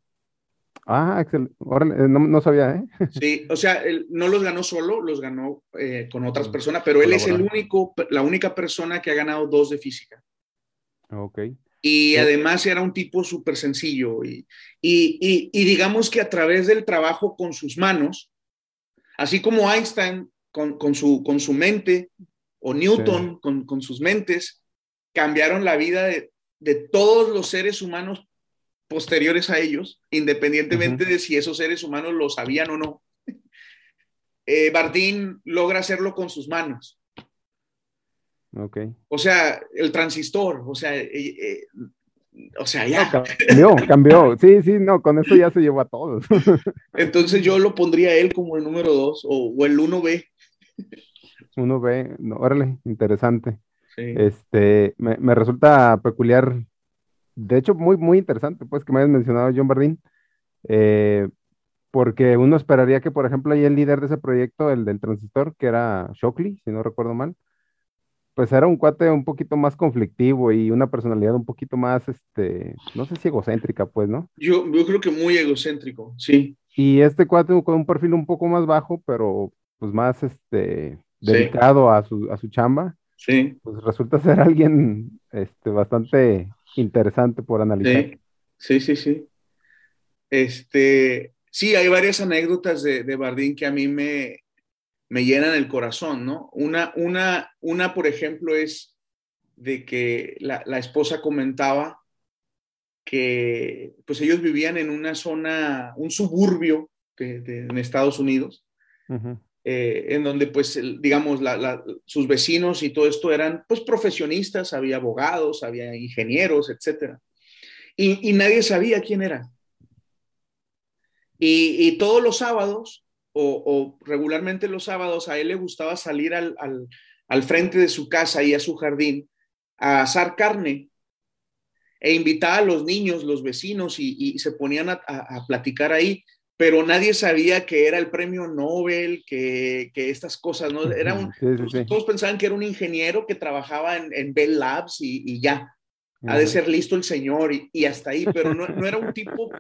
Ah, excelente. Órale, no, no sabía, ¿eh? [laughs] Sí, o sea, él no los ganó solo, los ganó eh, con otras personas, pero él es el único, la única persona que ha ganado dos de física. Ok. Y además era un tipo súper sencillo y, y, y, digamos que a través del trabajo con sus manos, así como Einstein con, con su, con su mente o Newton con, con, sus mentes, cambiaron la vida de, de, todos los seres humanos posteriores a ellos, independientemente de si esos seres humanos lo sabían o no. [laughs] Eh, Bardín logra hacerlo con sus manos. Okay. O sea, el transistor, o sea, eh, eh, o sea, ya. cambió, cambió. [laughs] Sí, sí, no, con eso ya se llevó a todos. [laughs] Entonces yo lo pondría él como el número dos o, o el 1B. 1B, no, órale, interesante. Sí. Este, me, me, resulta peculiar, de hecho, muy, muy interesante, pues, que me hayas mencionado John Bardín, eh, porque uno esperaría que, por ejemplo, ahí el líder de ese proyecto, el del transistor, que era Shockley, si no recuerdo mal, pues era un cuate un poquito más conflictivo y una personalidad un poquito más, este, no sé si egocéntrica, pues, ¿no? Yo, yo creo que muy egocéntrico, sí. Y este cuate con un perfil un poco más bajo, pero pues más, este, dedicado sí. a, su, a su chamba, sí. pues resulta ser alguien, este, bastante interesante por analizar. Sí, sí, sí. sí. Este, sí, hay varias anécdotas de, de Bardín que a mí me, me llenan el corazón, ¿no? Una, una, una por ejemplo, es de que la, la, esposa comentaba que pues ellos vivían en una zona, un suburbio de, de, en Estados Unidos, uh -huh. Eh, en donde pues, digamos, sus vecinos y todo esto eran pues profesionistas, había abogados, había ingenieros, etc. Y, nadie sabía quién era. Y, todos los sábados o, regularmente los sábados a él le gustaba salir al, frente de su casa y a su jardín a asar carne e invitaba a los niños, los vecinos y, se ponían a, a, platicar ahí, pero nadie sabía que era el premio Nobel, que, que estas cosas, ¿no? Era un, sí, sí, sí. Todos pensaban que era un ingeniero que trabajaba en, en Bell Labs y, y ya, ha de ser listo el señor y, y hasta ahí, pero no, no, era un tipo,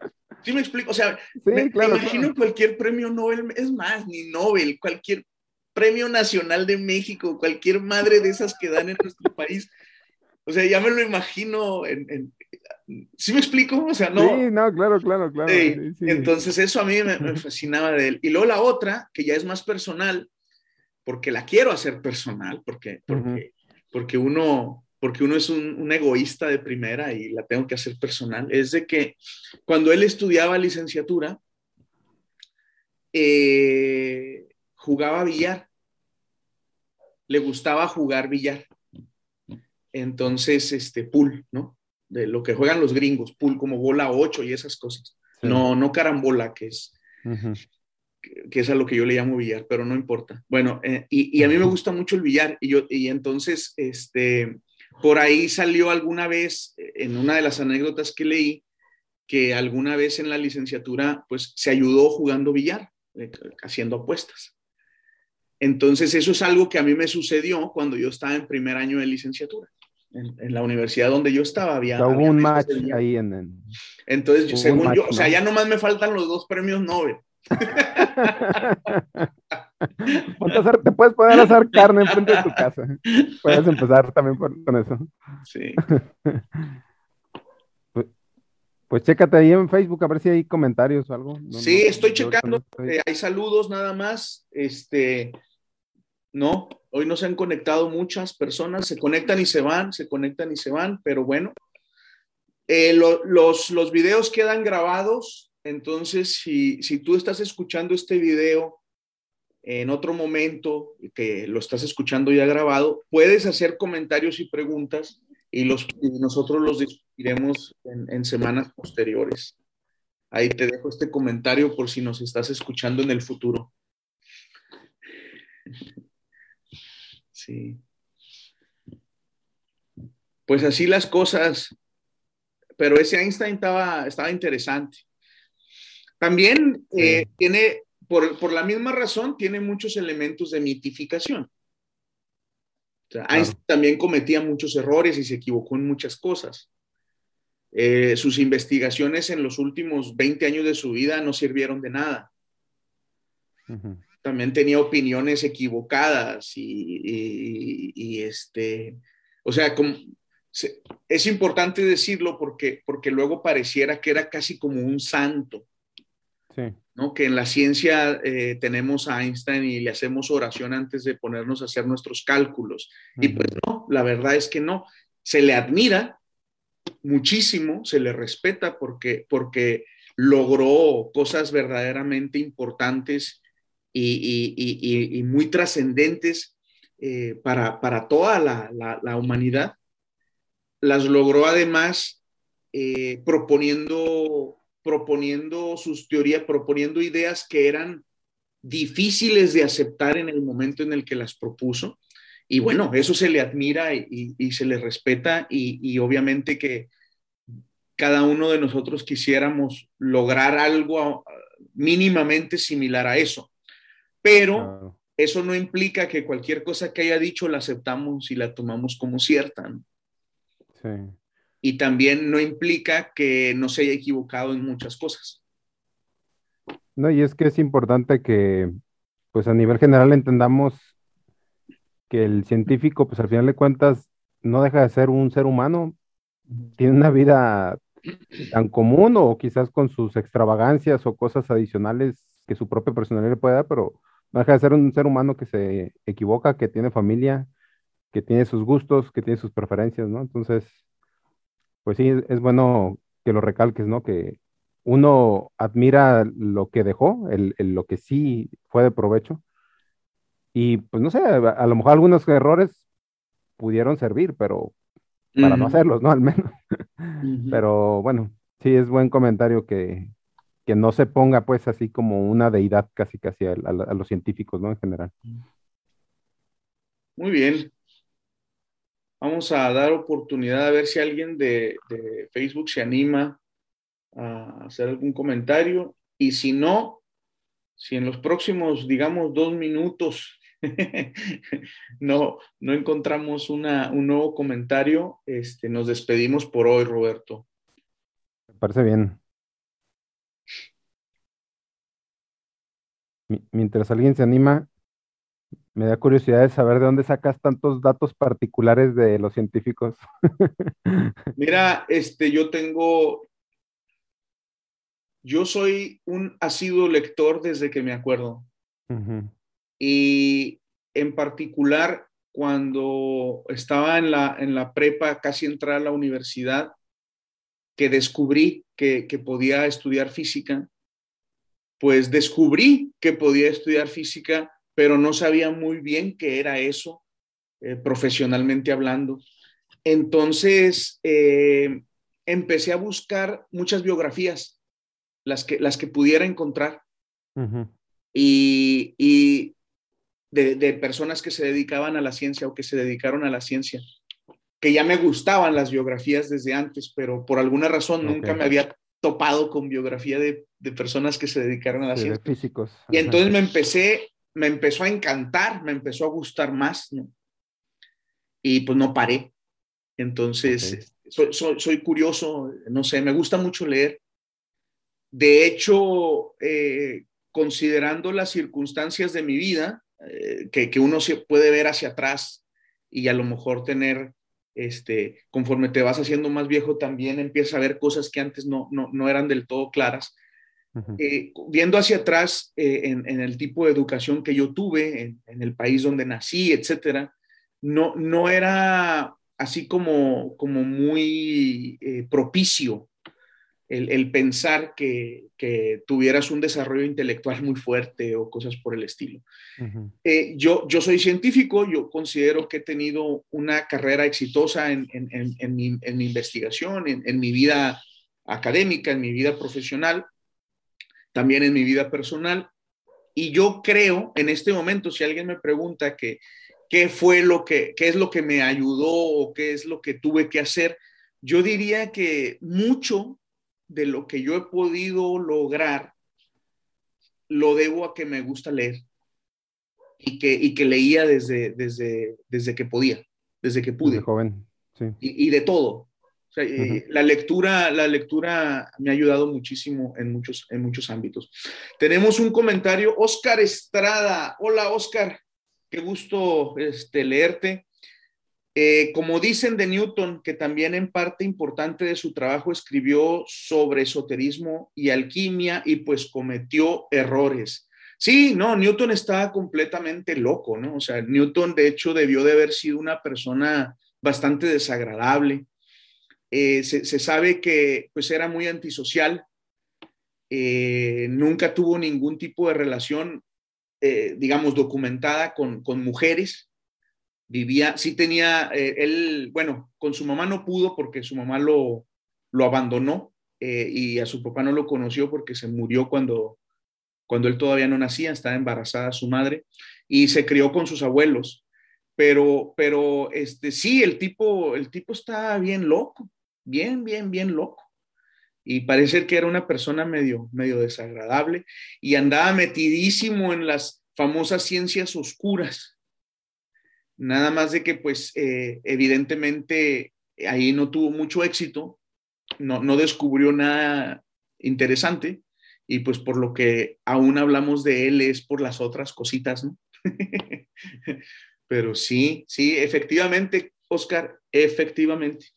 ¿sí me explico? O sea, me, claro, me, imagino claro. cualquier premio Nobel, es más, ni Nobel, cualquier premio nacional de México, cualquier madre de esas que dan en nuestro país. O sea, ya me lo imagino en, en ¿Sí me explico? O sea, no. Sí, no, claro, claro, claro. Sí, sí. Entonces, eso a mí me, me, fascinaba de él. Y luego la otra, que ya es más personal, porque la quiero hacer personal, porque, porque, uh -huh. porque uno, porque uno es un, un, egoísta de primera y la tengo que hacer personal, es de que cuando él estudiaba licenciatura, eh, jugaba billar, le gustaba jugar billar. Entonces, este, pool, ¿no? De lo que juegan los gringos, pool como bola 8 y esas cosas. Sí. No, no carambola, que es, uh -huh. que, que, es a lo que yo le llamo billar, pero no importa. Bueno, eh, y, y, a mí me gusta mucho el billar y yo, y entonces, este, por ahí salió alguna vez, en una de las anécdotas que leí, que alguna vez en la licenciatura, pues se ayudó jugando billar, eh, haciendo apuestas. Entonces, eso es algo que a mí me sucedió cuando yo estaba en primer año de licenciatura. En, en la universidad donde yo estaba había, o sea, había un match ahí en, en, Entonces, según yo, o sea, ya nomás me faltan los dos premios Nobel. [laughs] te puedes poder hacer carne enfrente de tu casa. [laughs] Puedes empezar también por, con eso. Sí. [laughs] Pues, pues, chécate ahí en Facebook a ver si hay comentarios o algo. No, sí, no, estoy checando. Estoy... Eh, hay saludos nada más. Este, no, hoy no se han conectado muchas personas. Se conectan y se van, se conectan y se van, pero bueno. Eh, lo, los, los videos quedan grabados. Entonces, si, si tú estás escuchando este video en otro momento que lo estás escuchando ya grabado, puedes hacer comentarios y preguntas y, los, nosotros los discutiremos en, en, semanas posteriores. Ahí te dejo este comentario por si nos estás escuchando en el futuro. Sí. Pues así las cosas, pero ese Einstein estaba, estaba interesante. También eh, tiene por, por, la misma razón, tiene muchos elementos de mitificación. O sea, claro. Einstein también cometía muchos errores y se equivocó en muchas cosas. Eh, sus investigaciones en los últimos 20 años de su vida no sirvieron de nada. También tenía opiniones equivocadas y, este, o sea, como, es importante decirlo porque, porque luego pareciera que era casi como un santo. ¿no? Que en la ciencia eh, tenemos a Einstein y le hacemos oración antes de ponernos a hacer nuestros cálculos. Y pues no, la verdad es que no. Se le admira muchísimo, se le respeta porque, porque logró cosas verdaderamente importantes y, muy trascendentes eh, para, toda la, humanidad. Las logró además eh, proponiendo proponiendo sus teorías, proponiendo ideas que eran difíciles de aceptar en el momento en el que las propuso. Y bueno, eso se le admira y, se le respeta y, obviamente que cada uno de nosotros quisiéramos lograr algo mínimamente similar a eso. Pero eso no implica que cualquier cosa que haya dicho la aceptamos y la tomamos como cierta. Sí y también no implica que no se haya equivocado en muchas cosas. No, y es que es importante que, pues a nivel general entendamos que el científico, pues al final de cuentas, no deja de ser un ser humano, tiene una vida tan común o quizás con sus extravagancias o cosas adicionales que su propia personalidad le puede dar, pero no deja de ser un ser humano que se equivoca, que tiene familia, que tiene sus gustos, que tiene sus preferencias, ¿no? Entonces, pues sí, es bueno que lo recalques, ¿no? Que uno admira lo que dejó, el, lo que sí fue de provecho. Y pues no sé, a, lo mejor algunos errores pudieron servir, pero para no hacerlos, ¿no? [laughs] Al menos. Pero bueno, sí es buen comentario que, no se ponga pues así como una deidad casi casi a, a los científicos, ¿no? En general. Muy bien. Vamos a dar oportunidad a ver si alguien de, Facebook se anima a hacer algún comentario. Y si no, si en los próximos, digamos, dos minutos [laughs] no, no encontramos una, un nuevo comentario, este, nos despedimos por hoy, Roberto. Me parece bien. Mientras alguien se anima, me da curiosidad de saber de dónde sacas tantos datos particulares de los científicos. [laughs] Mira, este, yo tengo, yo soy un asiduo lector desde que me acuerdo. Y en particular, cuando estaba en la, en la prepa, casi entrar a la universidad, que descubrí que, que podía estudiar física, pues descubrí que podía estudiar física pero no sabía muy bien qué era eso eh, profesionalmente hablando. Entonces, eh, empecé a buscar muchas biografías, las que, las que pudiera encontrar, y, de, personas que se dedicaban a la ciencia o que se dedicaron a la ciencia, que ya me gustaban las biografías desde antes, pero por alguna razón nunca me había topado con biografía de, personas que se dedicaron a la ciencia. Físicos. Y entonces me empecé me empezó a encantar, me empezó a gustar más, ¿no? Y pues no paré. Entonces, soy, curioso, no sé, me gusta mucho leer. De hecho, eh, considerando las circunstancias de mi vida, eh, que, que, uno se puede ver hacia atrás y a lo mejor tener, este, conforme te vas haciendo más viejo, también empiezas a ver cosas que antes no, no, no eran del todo claras. Eh, viendo hacia atrás eh, en, el tipo de educación que yo tuve, en, el país donde nací, etcétera, no, no era así como, como muy eh, propicio el, pensar que, tuvieras un desarrollo intelectual muy fuerte o cosas por el estilo. yo, yo soy científico, yo considero que he tenido una carrera exitosa en, en mi, mi, investigación, en mi vida académica, en mi vida profesional también en mi vida personal. Y yo creo, en este momento, si alguien me pregunta que, qué fue lo que, qué es lo que me ayudó o qué es lo que tuve que hacer, yo diría que mucho de lo que yo he podido lograr lo debo a que me gusta leer y que, y que leía desde, desde, desde que podía, desde que pude. joven, y, y, de todo. La lectura, la lectura me ha ayudado muchísimo en muchos, en muchos ámbitos. Tenemos un comentario, Oscar Estrada. Hola, Oscar. Qué gusto este, leerte. Eh, como dicen de Newton, que también en parte importante de su trabajo escribió sobre esoterismo y alquimia y pues cometió errores. Sí, no, Newton estaba completamente loco, ¿no? O sea, Newton de hecho debió de haber sido una persona bastante desagradable. Eh, se, sabe que pues era muy antisocial, eh, nunca tuvo ningún tipo de relación, digamos, documentada con, con mujeres vivía, sí tenía, eh, él, bueno, con su mamá no pudo porque su mamá lo, lo abandonó eh, y a su papá no lo conoció porque se murió cuando, cuando él todavía no nacía, estaba embarazada su madre y se crió con sus abuelos. Pero, pero, este, sí, el tipo, el tipo está bien loco, bien, bien, bien loco. Y parece que era una persona medio, medio desagradable y andaba metidísimo en las famosas ciencias oscuras Nada más de que, pues, eh, evidentemente ahí no tuvo mucho éxito, no, no descubrió nada interesante y pues por lo que aún hablamos de él es por las otras cositas, ¿no? [laughs] Pero sí, sí, efectivamente, Oscar, efectivamente.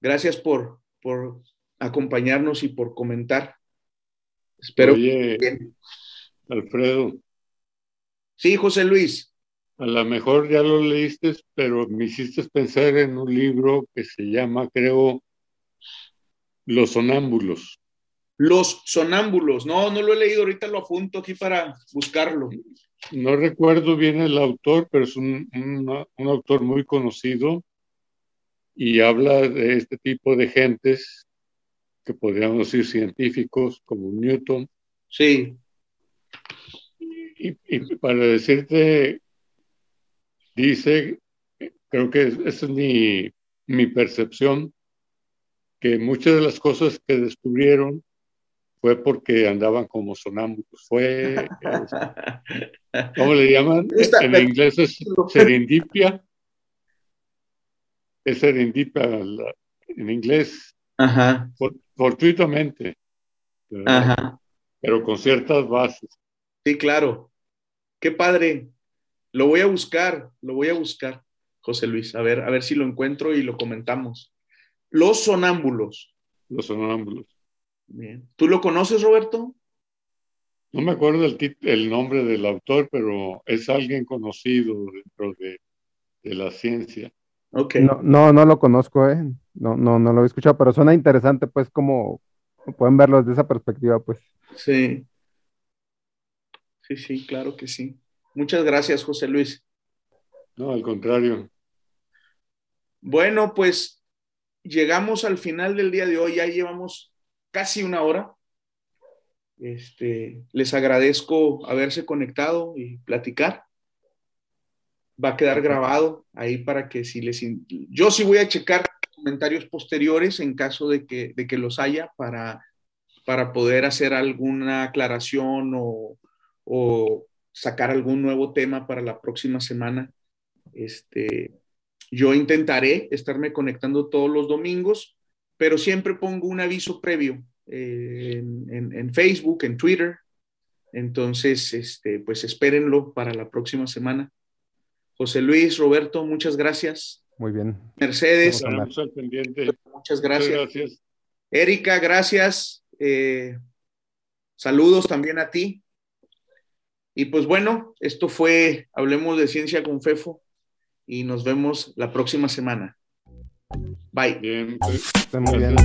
Gracias por, por acompañarnos y por comentar. Espero. Oye, Alfredo. Sí, José Luis. A lo mejor ya lo leíste, pero me hiciste pensar en un libro que se llama, creo, Los Sonámbulos. Los Sonámbulos. No, no lo he leído, ahorita lo apunto aquí para buscarlo. No recuerdo bien el autor, pero es un, un autor muy conocido y habla de este tipo de gentes que podríamos decir científicos como Newton. Sí. Y, y, para decirte dice, creo que esa es mi, mi percepción, que muchas de las cosas que descubrieron fue porque andaban como sonámbulos. Fue, [laughs] ¿cómo le llaman? En inglés es serendipia. Es serendipia en inglés. Ajá. fortuitamente. Ajá. Pero con ciertas bases. Sí, claro. Qué padre. Lo voy a buscar, lo voy a buscar, José Luis, a ver, a ver si lo encuentro y lo comentamos. Los sonámbulos. Los sonámbulos. Bien. ¿Tú lo conoces, Roberto? No me acuerdo el, el nombre del autor, pero es alguien conocido dentro de, la ciencia. Okay. No, no, no, lo conozco, ¿eh? No, no, no lo he escuchado, pero suena interesante, pues, como pueden verlo desde esa perspectiva, pues. Sí. Sí, sí, claro que sí. Muchas gracias, José Luis. No, al contrario. Bueno, pues llegamos al final del día de hoy, ya llevamos casi una hora. Este, les agradezco haberse conectado y platicar. Va a quedar grabado ahí para que si les... Yo sí voy a checar comentarios posteriores en caso de que, de que los haya para, para poder hacer alguna aclaración o, o sacar algún nuevo tema para la próxima semana. Este, yo intentaré estarme conectando todos los domingos, pero siempre pongo un aviso previo eh, en, Facebook, en Twitter. Entonces, este, pues espérenlo para la próxima semana. José Luis, Roberto, muchas gracias. Muy bien. Mercedes, pendiente. muchas gracias. Erika, gracias. Eh, saludos también a ti. Y pues bueno, esto fue Hablemos de Ciencia con Fefo y nos vemos la próxima semana. Bye. Bien, pues, muy bien.